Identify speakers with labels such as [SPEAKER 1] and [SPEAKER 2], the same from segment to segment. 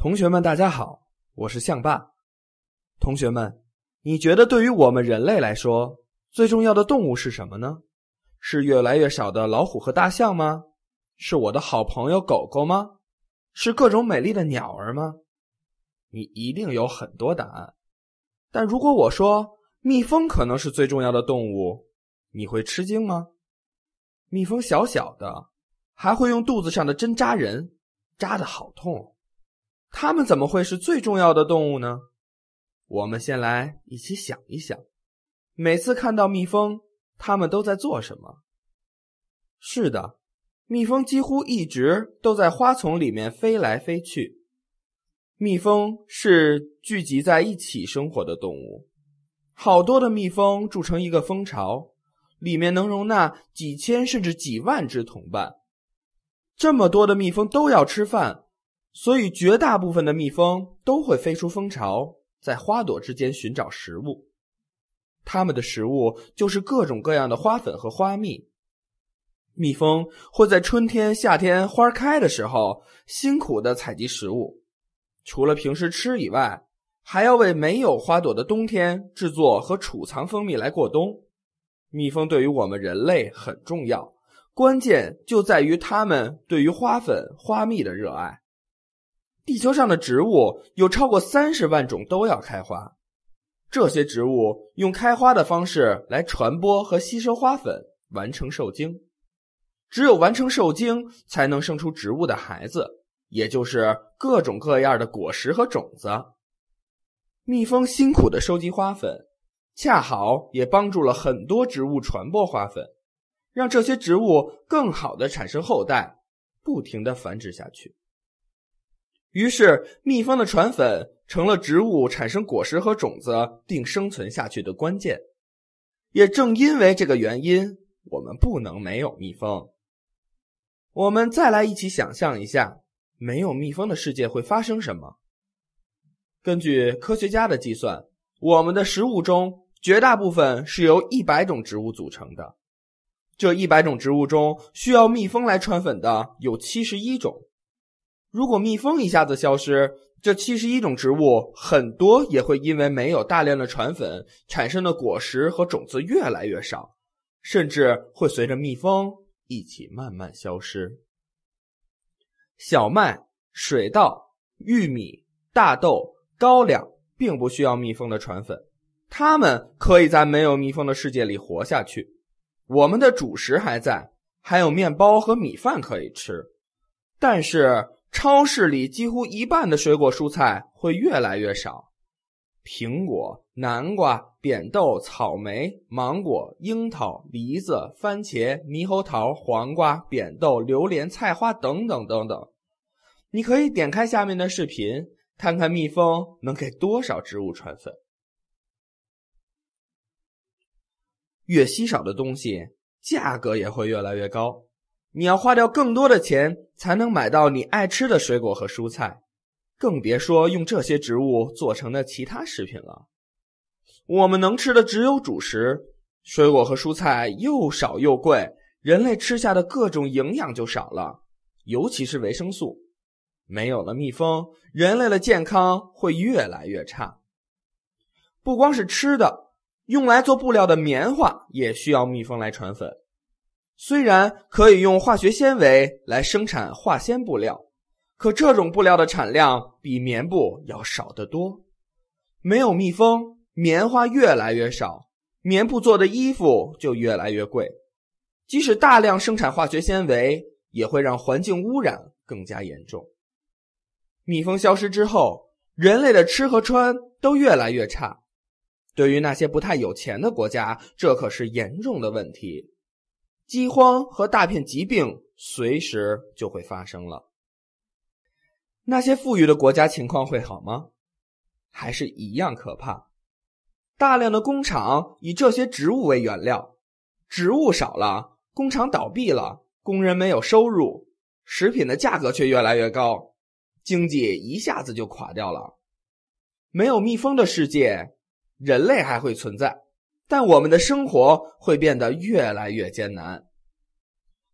[SPEAKER 1] 同学们，大家好，我是象爸。同学们，你觉得对于我们人类来说，最重要的动物是什么呢？是越来越少的老虎和大象吗？是我的好朋友狗狗吗？是各种美丽的鸟儿吗？你一定有很多答案。但如果我说蜜蜂可能是最重要的动物，你会吃惊吗？蜜蜂小小的，还会用肚子上的针扎人，扎的好痛。它们怎么会是最重要的动物呢？我们先来一起想一想，每次看到蜜蜂，它们都在做什么？是的，蜜蜂几乎一直都在花丛里面飞来飞去。蜜蜂是聚集在一起生活的动物，好多的蜜蜂筑成一个蜂巢，里面能容纳几千甚至几万只同伴。这么多的蜜蜂都要吃饭。所以，绝大部分的蜜蜂都会飞出蜂巢，在花朵之间寻找食物。它们的食物就是各种各样的花粉和花蜜。蜜蜂会在春天、夏天花开的时候辛苦的采集食物，除了平时吃以外，还要为没有花朵的冬天制作和储藏蜂蜜来过冬。蜜蜂对于我们人类很重要，关键就在于它们对于花粉、花蜜的热爱。地球上的植物有超过三十万种都要开花，这些植物用开花的方式来传播和吸收花粉，完成受精。只有完成受精，才能生出植物的孩子，也就是各种各样的果实和种子。蜜蜂辛苦的收集花粉，恰好也帮助了很多植物传播花粉，让这些植物更好的产生后代，不停的繁殖下去。于是，蜜蜂的传粉成了植物产生果实和种子并生存下去的关键。也正因为这个原因，我们不能没有蜜蜂。我们再来一起想象一下，没有蜜蜂的世界会发生什么？根据科学家的计算，我们的食物中绝大部分是由一百种植物组成的。这一百种植物中，需要蜜蜂来传粉的有七十一种。如果蜜蜂一下子消失，这七十一种植物很多也会因为没有大量的传粉，产生的果实和种子越来越少，甚至会随着蜜蜂一起慢慢消失。小麦、水稻、玉米、大豆、高粱并不需要蜜蜂的传粉，它们可以在没有蜜蜂的世界里活下去。我们的主食还在，还有面包和米饭可以吃，但是。超市里几乎一半的水果蔬菜会越来越少，苹果、南瓜、扁豆、草莓、芒果、樱桃、梨子、番茄、猕猴桃、黄瓜、扁豆、榴莲、菜花等等等等。你可以点开下面的视频，看看蜜蜂能给多少植物传粉。越稀少的东西，价格也会越来越高。你要花掉更多的钱才能买到你爱吃的水果和蔬菜，更别说用这些植物做成的其他食品了。我们能吃的只有主食，水果和蔬菜又少又贵，人类吃下的各种营养就少了，尤其是维生素。没有了蜜蜂，人类的健康会越来越差。不光是吃的，用来做布料的棉花也需要蜜蜂来传粉。虽然可以用化学纤维来生产化纤布料，可这种布料的产量比棉布要少得多。没有蜜蜂，棉花越来越少，棉布做的衣服就越来越贵。即使大量生产化学纤维，也会让环境污染更加严重。蜜蜂消失之后，人类的吃和穿都越来越差。对于那些不太有钱的国家，这可是严重的问题。饥荒和大片疾病随时就会发生了。那些富裕的国家情况会好吗？还是一样可怕？大量的工厂以这些植物为原料，植物少了，工厂倒闭了，工人没有收入，食品的价格却越来越高，经济一下子就垮掉了。没有蜜蜂的世界，人类还会存在。但我们的生活会变得越来越艰难。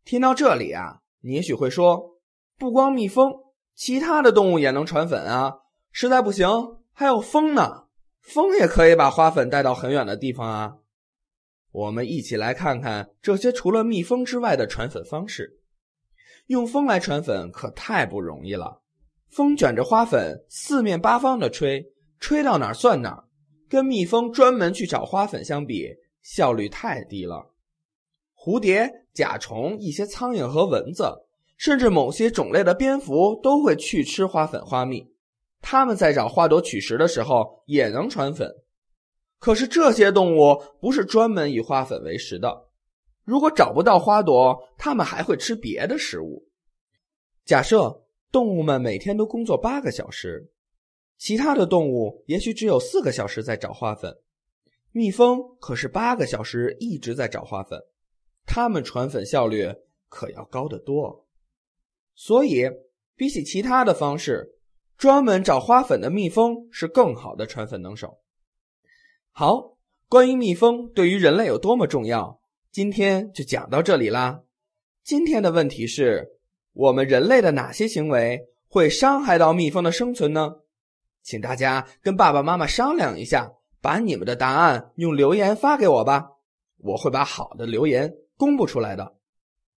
[SPEAKER 1] 听到这里啊，你也许会说，不光蜜蜂，其他的动物也能传粉啊。实在不行，还有风呢，风也可以把花粉带到很远的地方啊。我们一起来看看这些除了蜜蜂之外的传粉方式。用风来传粉可太不容易了，风卷着花粉四面八方的吹，吹到哪儿算哪儿，跟蜜蜂专门去找花粉相比，效率太低了。蝴蝶、甲虫、一些苍蝇和蚊子，甚至某些种类的蝙蝠都会去吃花粉、花蜜。它们在找花朵取食的时候也能传粉，可是这些动物不是专门以花粉为食的。如果找不到花朵，它们还会吃别的食物。假设动物们每天都工作八个小时，其他的动物也许只有四个小时在找花粉，蜜蜂可是八个小时一直在找花粉，它们传粉效率可要高得多。所以，比起其他的方式。专门找花粉的蜜蜂是更好的传粉能手。好，关于蜜蜂对于人类有多么重要，今天就讲到这里啦。今天的问题是：我们人类的哪些行为会伤害到蜜蜂的生存呢？请大家跟爸爸妈妈商量一下，把你们的答案用留言发给我吧，我会把好的留言公布出来的。